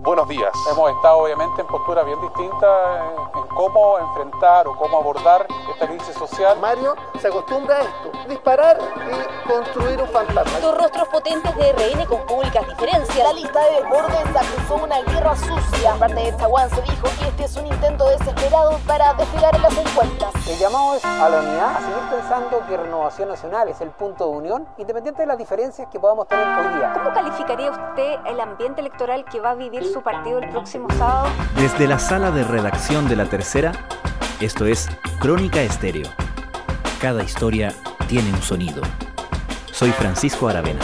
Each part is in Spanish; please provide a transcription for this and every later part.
Buenos días. Hemos estado obviamente en posturas bien distintas en, cómo enfrentar o cómo abordar esta crisis social. Mario se acostumbra a esto, disparar y construir un fantasma. Dos rostros potentes de RN con públicas diferencias. La lista de desbordes acusó una guerra sucia. Parte de Chaguán se dijo que este es un intento desesperado para despegar en las encuestas. El llamado es a la unidad, a seguir pensando que Renovación Nacional es el punto de unión, independiente de las diferencias que podamos tener hoy día. ¿Cómo calificaría usted el ambiente electoral que va a vivir su partido el próximo sábado? Desde la sala de redacción de La Tercera, esto es Crónica Estéreo. Cada historia tiene un sonido. Soy Francisco Aravena.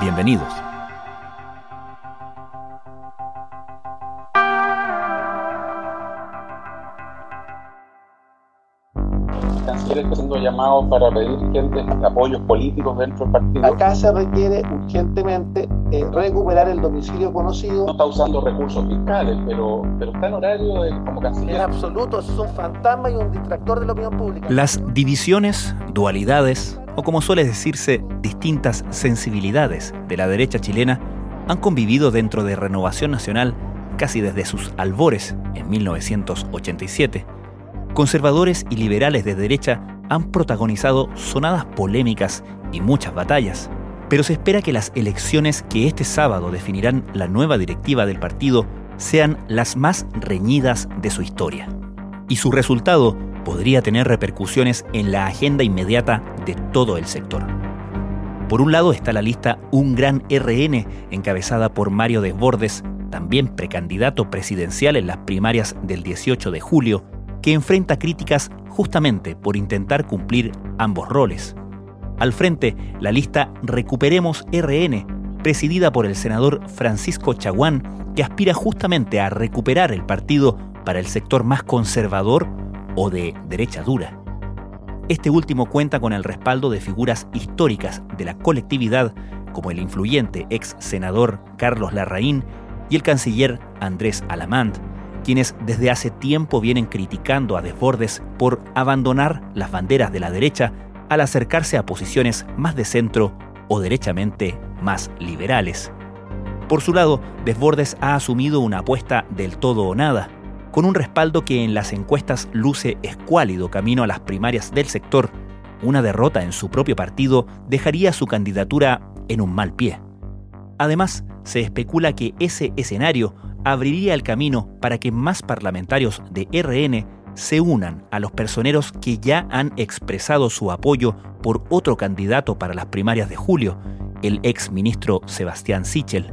Bienvenidos. está haciendo llamados para pedir gente, apoyos políticos dentro del partido. Acá se requiere urgentemente eh, recuperar el domicilio conocido. No está usando recursos fiscales, pero, pero está en horario de, como canciller. En absoluto, es un fantasma y un distractor de la opinión pública. Las divisiones, dualidades o como suele decirse, distintas sensibilidades de la derecha chilena han convivido dentro de Renovación Nacional casi desde sus albores en 1987 conservadores y liberales de derecha han protagonizado sonadas polémicas y muchas batallas. Pero se espera que las elecciones que este sábado definirán la nueva directiva del partido sean las más reñidas de su historia. Y su resultado podría tener repercusiones en la agenda inmediata de todo el sector. Por un lado está la lista Un Gran RN, encabezada por Mario Desbordes, también precandidato presidencial en las primarias del 18 de julio, que enfrenta críticas justamente por intentar cumplir ambos roles. Al frente, la lista Recuperemos RN, presidida por el senador Francisco Chaguán, que aspira justamente a recuperar el partido para el sector más conservador o de derecha dura. Este último cuenta con el respaldo de figuras históricas de la colectividad como el influyente ex senador Carlos Larraín y el canciller Andrés Alamant, quienes desde hace tiempo vienen criticando a Desbordes por abandonar las banderas de la derecha al acercarse a posiciones más de centro o derechamente más liberales. Por su lado, Desbordes ha asumido una apuesta del todo o nada, con un respaldo que en las encuestas luce escuálido camino a las primarias del sector. Una derrota en su propio partido dejaría su candidatura en un mal pie. Además, se especula que ese escenario abriría el camino para que más parlamentarios de RN se unan a los personeros que ya han expresado su apoyo por otro candidato para las primarias de julio, el ex ministro Sebastián Sichel.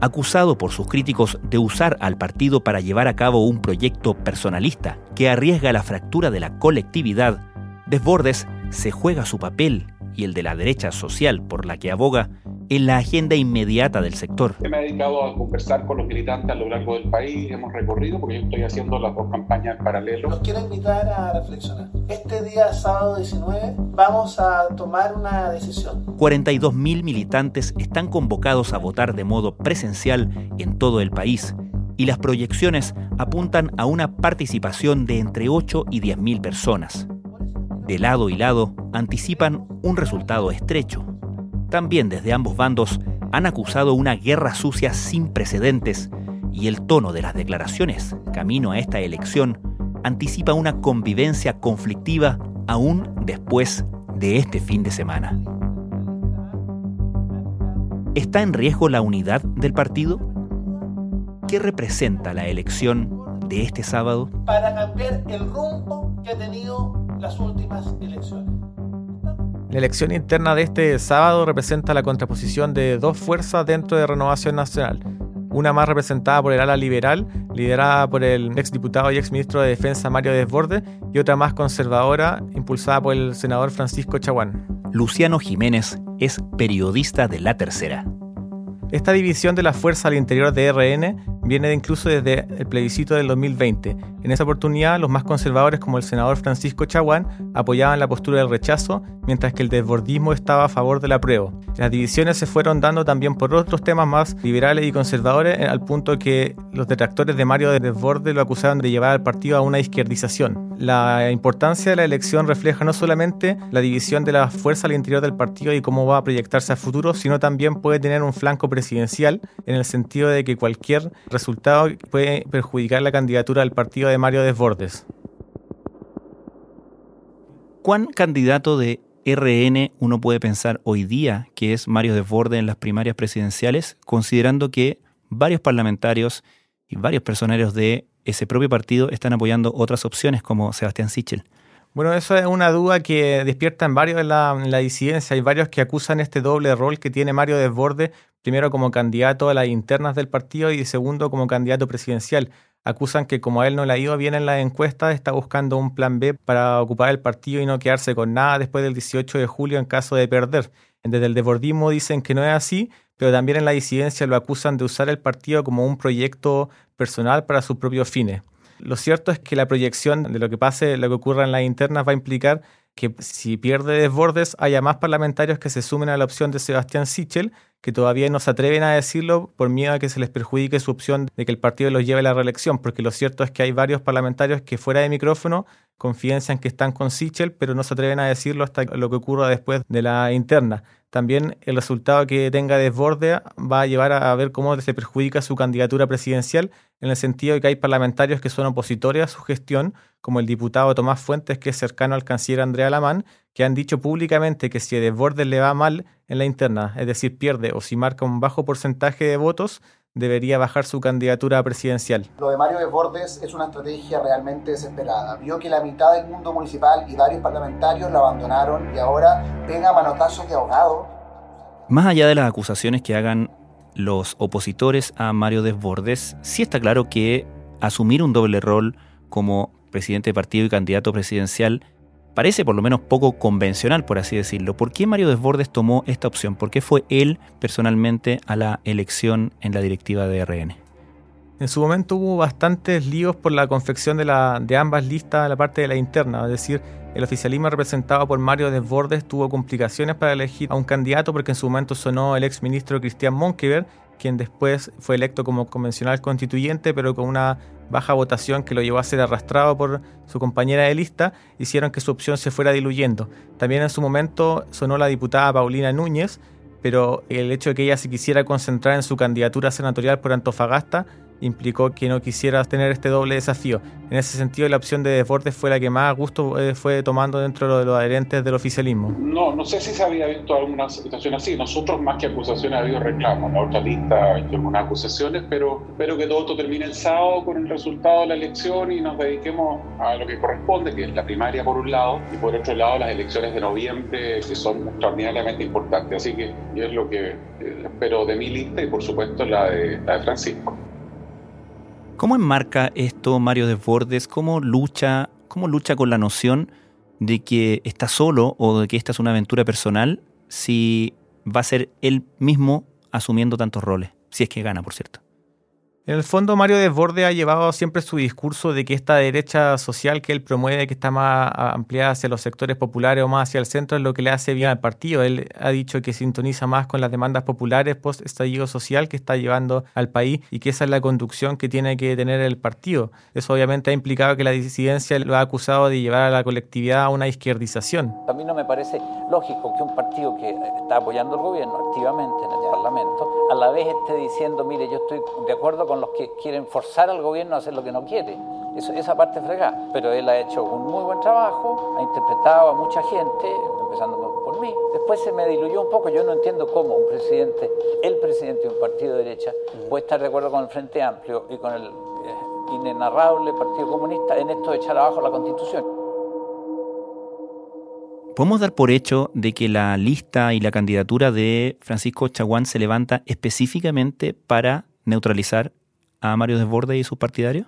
Acusado por sus críticos de usar al partido para llevar a cabo un proyecto personalista que arriesga la fractura de la colectividad, Desbordes se juega su papel y el de la derecha social por la que aboga en la agenda inmediata del sector. Me he dedicado a conversar con los militantes a lo largo del país, hemos recorrido, porque yo estoy haciendo las dos campañas en paralelo. Los quiero invitar a reflexionar. Este día, sábado 19, vamos a tomar una decisión. 42.000 militantes están convocados a votar de modo presencial en todo el país y las proyecciones apuntan a una participación de entre 8 y 10.000 personas. De lado y lado anticipan un resultado estrecho también desde ambos bandos han acusado una guerra sucia sin precedentes y el tono de las declaraciones camino a esta elección anticipa una convivencia conflictiva aún después de este fin de semana. ¿Está en riesgo la unidad del partido? ¿Qué representa la elección de este sábado? Para cambiar el rumbo que ha tenido las últimas elecciones. La elección interna de este sábado representa la contraposición de dos fuerzas dentro de Renovación Nacional. Una más representada por el ala liberal, liderada por el exdiputado y exministro de Defensa Mario Desbordes, y otra más conservadora, impulsada por el senador Francisco Chaguán. Luciano Jiménez es periodista de La Tercera. Esta división de la fuerza al interior de RN viene incluso desde el plebiscito del 2020. En esa oportunidad, los más conservadores, como el senador Francisco Chaguán, apoyaban la postura del rechazo, mientras que el desbordismo estaba a favor del apruebo. Las divisiones se fueron dando también por otros temas más liberales y conservadores, al punto que los detractores de Mario de Desborde lo acusaron de llevar al partido a una izquierdización. La importancia de la elección refleja no solamente la división de la fuerza al interior del partido y cómo va a proyectarse a futuro, sino también puede tener un flanco presidencial en el sentido de que cualquier resultado puede perjudicar la candidatura del partido de Mario Desbordes. ¿Cuán candidato de RN uno puede pensar hoy día que es Mario Desbordes en las primarias presidenciales, considerando que varios parlamentarios y varios personeros de ese propio partido están apoyando otras opciones como Sebastián Sichel? Bueno, eso es una duda que despierta en varios en la, en la, disidencia. Hay varios que acusan este doble rol que tiene Mario Desbordes, primero como candidato a las internas del partido y segundo como candidato presidencial. Acusan que como a él no le ha ido bien en las encuestas, está buscando un plan B para ocupar el partido y no quedarse con nada después del 18 de julio en caso de perder. Desde el desbordismo dicen que no es así, pero también en la disidencia lo acusan de usar el partido como un proyecto personal para sus propios fines. Lo cierto es que la proyección de lo que pase, lo que ocurra en las internas va a implicar que si pierde desbordes haya más parlamentarios que se sumen a la opción de Sebastián Sichel, que todavía no se atreven a decirlo por miedo a que se les perjudique su opción de que el partido los lleve a la reelección, porque lo cierto es que hay varios parlamentarios que fuera de micrófono confianzan que están con Sichel, pero no se atreven a decirlo hasta lo que ocurra después de la interna. También el resultado que tenga desborde va a llevar a ver cómo se perjudica su candidatura presidencial, en el sentido de que hay parlamentarios que son opositores a su gestión, como el diputado Tomás Fuentes, que es cercano al canciller Andrea Lamán, que han dicho públicamente que si a Desbordes le va mal en la interna, es decir, pierde o si marca un bajo porcentaje de votos, debería bajar su candidatura presidencial. Lo de Mario Desbordes es una estrategia realmente desesperada. Vio que la mitad del mundo municipal y varios parlamentarios lo abandonaron y ahora pega manotazos de ahogado. Más allá de las acusaciones que hagan los opositores a Mario Desbordes, sí está claro que asumir un doble rol como presidente de partido y candidato presidencial parece por lo menos poco convencional, por así decirlo. ¿Por qué Mario Desbordes tomó esta opción? ¿Por qué fue él personalmente a la elección en la directiva de RN? En su momento hubo bastantes líos por la confección de, ambas listas, la parte de la interna, es decir, el oficialismo representado por Mario Desbordes tuvo complicaciones para elegir a un candidato porque en su momento sonó el ex ministro Cristian Monkever, quien después fue electo como convencional constituyente, pero con una baja votación que lo llevó a ser arrastrado por su compañera de lista, hicieron que su opción se fuera diluyendo. También en su momento sonó la diputada Paulina Núñez, pero el hecho de que ella se quisiera concentrar en su candidatura senatorial por Antofagasta implicó que no quisiera tener este doble desafío. En ese sentido, la opción de deportes fue la que más gusto eh, fue tomando dentro de los adherentes del oficialismo. No, no sé si se había visto alguna situación así. Nosotros, más que acusaciones, ha habido reclamos. La otra lista hay algunas acusaciones, pero espero que todo esto termine el sábado con el resultado de la elección y nos dediquemos a lo que corresponde, que es la primaria por un lado, y por otro lado las elecciones de noviembre, que son extraordinariamente importantes. Así que es lo que eh, espero de mi lista y, por supuesto, la de, la de Francisco. ¿Cómo enmarca esto Mario Desbordes? ¿Cómo lucha, ¿Cómo lucha con la noción de que está solo o de que esta es una aventura personal si va a ser él mismo asumiendo tantos roles? Si es que gana, por cierto. En el fondo, Mario Desborde ha llevado siempre su discurso de que esta derecha social que él promueve, que está más ampliada hacia los sectores populares o más hacia el centro, es lo que le hace bien al partido. Él ha dicho que sintoniza más con las demandas populares post-estallido social que está llevando al país y que esa es la conducción que tiene que tener el partido. Eso obviamente ha implicado que la disidencia lo ha acusado de llevar a la colectividad a una izquierdización. A mí no me parece lógico que un partido que está apoyando al gobierno activamente en el Parlamento, a la vez esté diciendo, mire, yo estoy de acuerdo con los que quieren forzar al gobierno a hacer lo que no quiere. Eso, esa parte fregada. Pero él ha hecho un muy buen trabajo, ha interpretado a mucha gente, empezando por mí. Después se me diluyó un poco. Yo no entiendo cómo un presidente, el presidente de un partido de derecha, puede estar de acuerdo con el Frente Amplio y con el eh, inenarrable Partido Comunista en esto de echar abajo la Constitución. ¿Podemos dar por hecho de que la lista y la candidatura de Francisco Chaguán se levanta específicamente para neutralizar a Mario Desbordes y sus partidarios?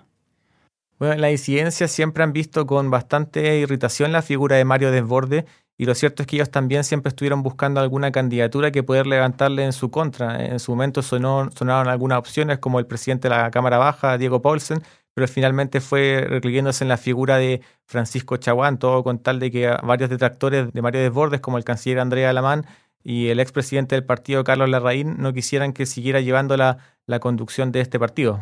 Bueno, la incidencia siempre han visto con bastante irritación la figura de Mario Desbordes y lo cierto es que ellos también siempre estuvieron buscando alguna candidatura que poder levantarle en su contra. En su momento sonaron algunas opciones como el presidente de la Cámara Baja, Diego Paulsen, pero finalmente fue recluyéndose en la figura de Francisco Chaguán, todo con tal de que varios detractores de Mario Desbordes, como el canciller Andrea Alamán y el expresidente del partido Carlos Larraín, no quisieran que siguiera llevando la, la conducción de este partido.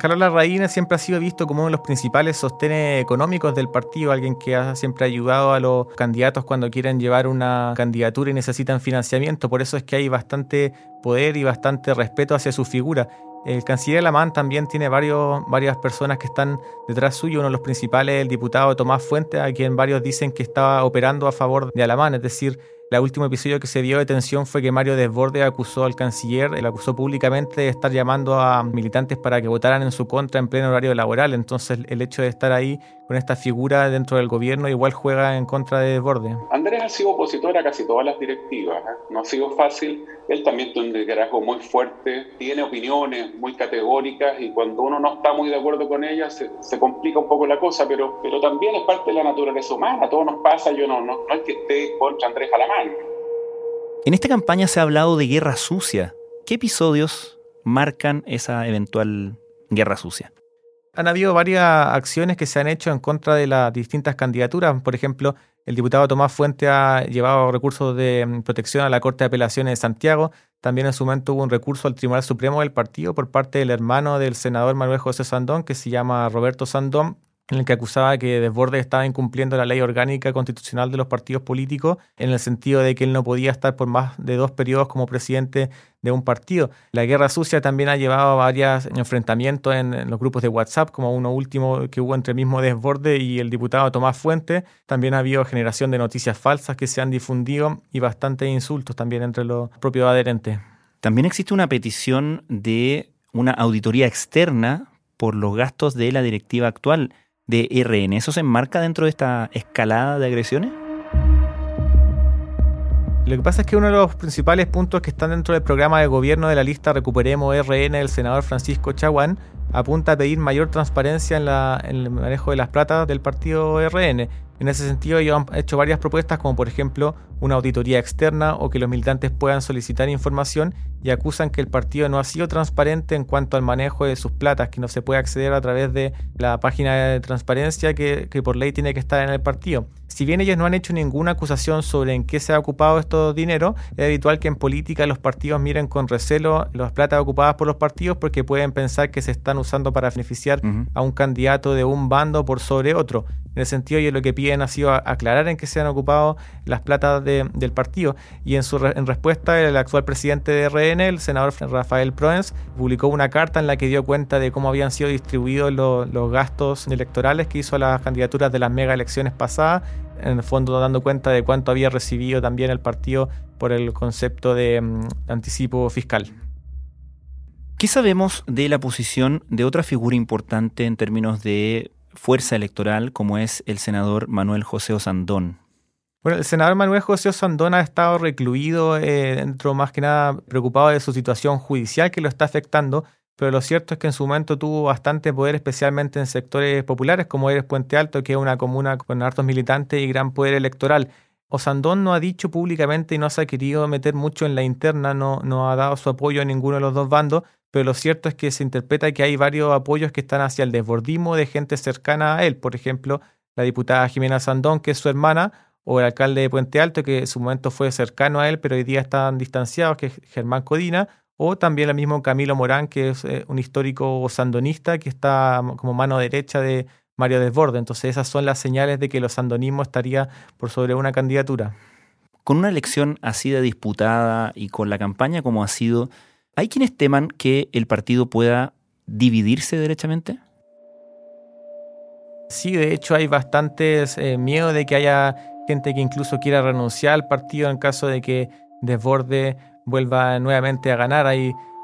Carlos Larraín siempre ha sido visto como uno de los principales sostenes económicos del partido, alguien que ha siempre ayudado a los candidatos cuando quieren llevar una candidatura y necesitan financiamiento. Por eso es que hay bastante poder y bastante respeto hacia su figura. El canciller Alamán también tiene varios, varias personas que están detrás suyo. Uno de los principales, el diputado Tomás Fuentes, a quien varios dicen que estaba operando a favor de Alamán, es decir, el último episodio que se dio de fue que Mario Desborde acusó al canciller, él acusó públicamente de estar llamando a militantes para que votaran en su contra en pleno horario laboral. Entonces el hecho de estar ahí con esta figura dentro del gobierno igual juega en contra de Desborde. Andrés ha sido opositor a casi todas las directivas. ¿eh? No ha sido fácil. Él también tiene un liderazgo muy fuerte, tiene opiniones muy categóricas y cuando uno no está muy de acuerdo con ellas se, se complica un poco la cosa, pero, pero también es parte de la naturaleza humana. Todo nos pasa. Yo no, no, no es que esté contra Andrés Alamán en esta campaña se ha hablado de guerra sucia. ¿Qué episodios marcan esa eventual guerra sucia? Han habido varias acciones que se han hecho en contra de las distintas candidaturas. Por ejemplo, el diputado Tomás Fuente ha llevado recursos de mm, protección a la Corte de Apelaciones de Santiago. También en su momento hubo un recurso al Tribunal Supremo del partido por parte del hermano del senador Manuel José Sandón, que se llama Roberto Sandón, en el que acusaba que Desbordes estaba incumpliendo la ley orgánica constitucional de los partidos políticos, en el sentido de que él no podía estar por más de dos periodos como presidente de un partido. La guerra sucia también ha llevado a varios enfrentamientos en, los grupos de WhatsApp, como uno último que hubo entre el mismo Desbordes y el diputado Tomás Fuente. También ha habido generación de noticias falsas que se han difundido y bastantes insultos también entre los propios adherentes. También existe una petición de una auditoría externa por los gastos de la directiva actual de RN. ¿Eso se enmarca dentro de esta escalada de agresiones? Lo que pasa es que uno de los principales puntos que están dentro del programa de gobierno de la lista Recuperemos RN del senador Francisco Chaguán apunta a pedir mayor transparencia en, en el manejo de las platas del partido RN. En ese sentido, ellos han hecho varias propuestas, como por ejemplo una auditoría externa o que los militantes puedan solicitar información y acusan que el partido no ha sido transparente en cuanto al manejo de sus platas, que no se puede acceder a través de la página de transparencia que, por ley tiene que estar en el partido. Si bien ellos no han hecho ninguna acusación sobre en qué se ha ocupado estos dinero, es habitual que en política los partidos miren con recelo las platas ocupadas por los partidos porque pueden pensar que se están usando para beneficiar a un candidato de un bando por sobre otro. En ese sentido, ellos lo que piden ha sido aclarar en qué se han ocupado las platas del partido. Y en, su respuesta, el actual presidente de RN, el senador Rafael Proens, publicó una carta en la que dio cuenta de cómo habían sido distribuidos los gastos electorales que hizo a las candidaturas de las mega elecciones pasadas, en el fondo dando cuenta de cuánto había recibido también el partido por el concepto de mm, anticipo fiscal. ¿Qué sabemos de la posición de otra figura importante en términos de fuerza electoral como es el senador Manuel José Osandón. Bueno, el senador Manuel José Osandón ha estado recluido eh, dentro más que nada preocupado de su situación judicial que lo está afectando, pero lo cierto es que en su momento tuvo bastante poder, especialmente en sectores populares como eres Puente Alto, que es una comuna con hartos militantes y gran poder electoral. Osandón no ha dicho públicamente y no se ha querido meter mucho en la interna, no, no ha dado su apoyo a ninguno de los dos bandos, pero lo cierto es que se interpreta que hay varios apoyos que están hacia el desbordismo de gente cercana a él. Por ejemplo, la diputada Jimena Sandón, que es su hermana, o el alcalde de Puente Alto, que en su momento fue cercano a él, pero hoy día están distanciados, que es Germán Codina, o también el mismo Camilo Morán, que es eh, un histórico sandonista que está como mano derecha de Mario Desborde. Entonces esas son las señales de que el sandonismo estaría por sobre una candidatura. Con una elección así de disputada y con la campaña como ha sido, ¿Hay quienes teman que el partido pueda dividirse derechamente? Sí, de hecho hay bastantes eh, miedo de que haya gente que incluso quiera renunciar al partido en caso de que Desborde vuelva nuevamente a ganar.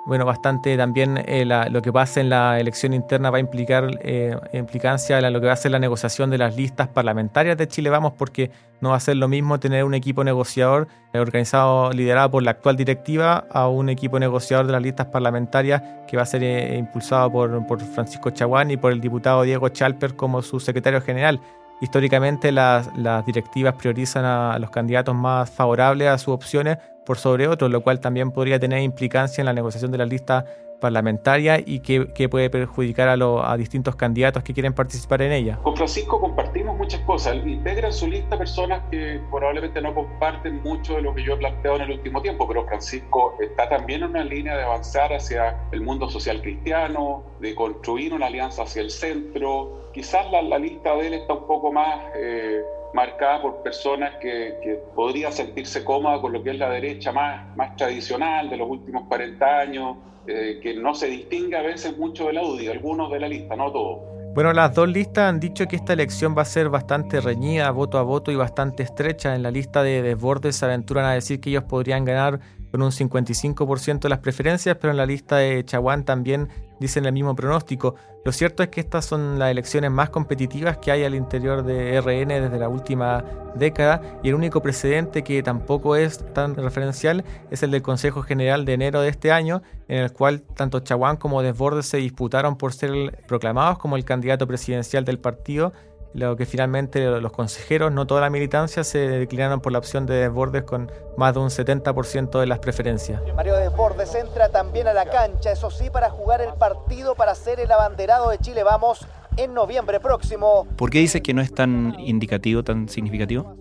Bueno, bastante también eh, lo que pasa en la elección interna va a implicar eh, implicancia en lo que va a ser la negociación de las listas parlamentarias de Chile Vamos, porque no va a ser lo mismo tener un equipo negociador eh, organizado, liderado por la actual directiva, a un equipo negociador de las listas parlamentarias que va a ser impulsado por, por Francisco Chaguán y por el diputado Diego Chalper como su secretario general. Históricamente las, directivas priorizan a los candidatos más favorables a sus opciones por sobre otros, lo cual también podría tener implicancia en la negociación de la lista parlamentaria y que, puede perjudicar a, a, distintos candidatos que quieren participar en ella. Con Francisco compartimos muchas cosas. Integra en su lista personas que probablemente no comparten mucho de lo que yo he planteado en el último tiempo, pero Francisco está también en una línea de avanzar hacia el mundo social cristiano, de construir una alianza hacia el centro. Quizás la, lista de él está un poco más... Eh, marcada por personas que, que podrían sentirse cómodas con lo que es la derecha más, más tradicional de los últimos 40 años, eh, que no se distingue a veces mucho del audio, algunos de la lista, no todos. Bueno, las dos listas han dicho que esta elección va a ser bastante reñida, voto a voto y bastante estrecha. En la lista de Desbordes se aventuran a decir que ellos podrían ganar con un 55% de las preferencias, pero en la lista de Chaguán también dicen el mismo pronóstico. Lo cierto es que estas son las elecciones más competitivas que hay al interior de RN desde la última década y el único precedente que tampoco es tan referencial es el del Consejo General de enero de este año, en el cual tanto Chaguán como Desbordes se disputaron por ser proclamados como el candidato presidencial del partido lo que finalmente los consejeros, no toda la militancia, se declinaron por la opción de Desbordes con más de un 70% de las preferencias. Mario Desbordes entra también a la cancha, eso sí, para jugar el partido para ser el abanderado de Chile. Vamos en noviembre próximo. ¿Por qué dice que no es tan indicativo, tan significativo?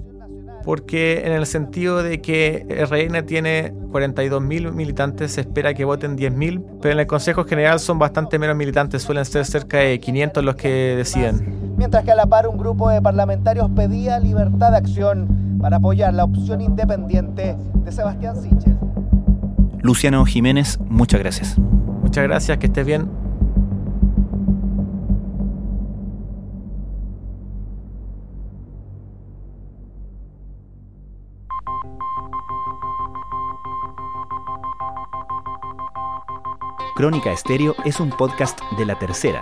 porque en el sentido de que RN tiene 42.000 militantes, se espera que voten 10.000, pero en el Consejo General son bastante menos militantes, suelen ser cerca de 500 los que deciden. Mientras que a la par un grupo de parlamentarios pedía libertad de acción para apoyar la opción independiente de Sebastián Sichel. Luciano Jiménez, muchas gracias. Muchas gracias, que estés bien. Crónica Estéreo es un podcast de La Tercera.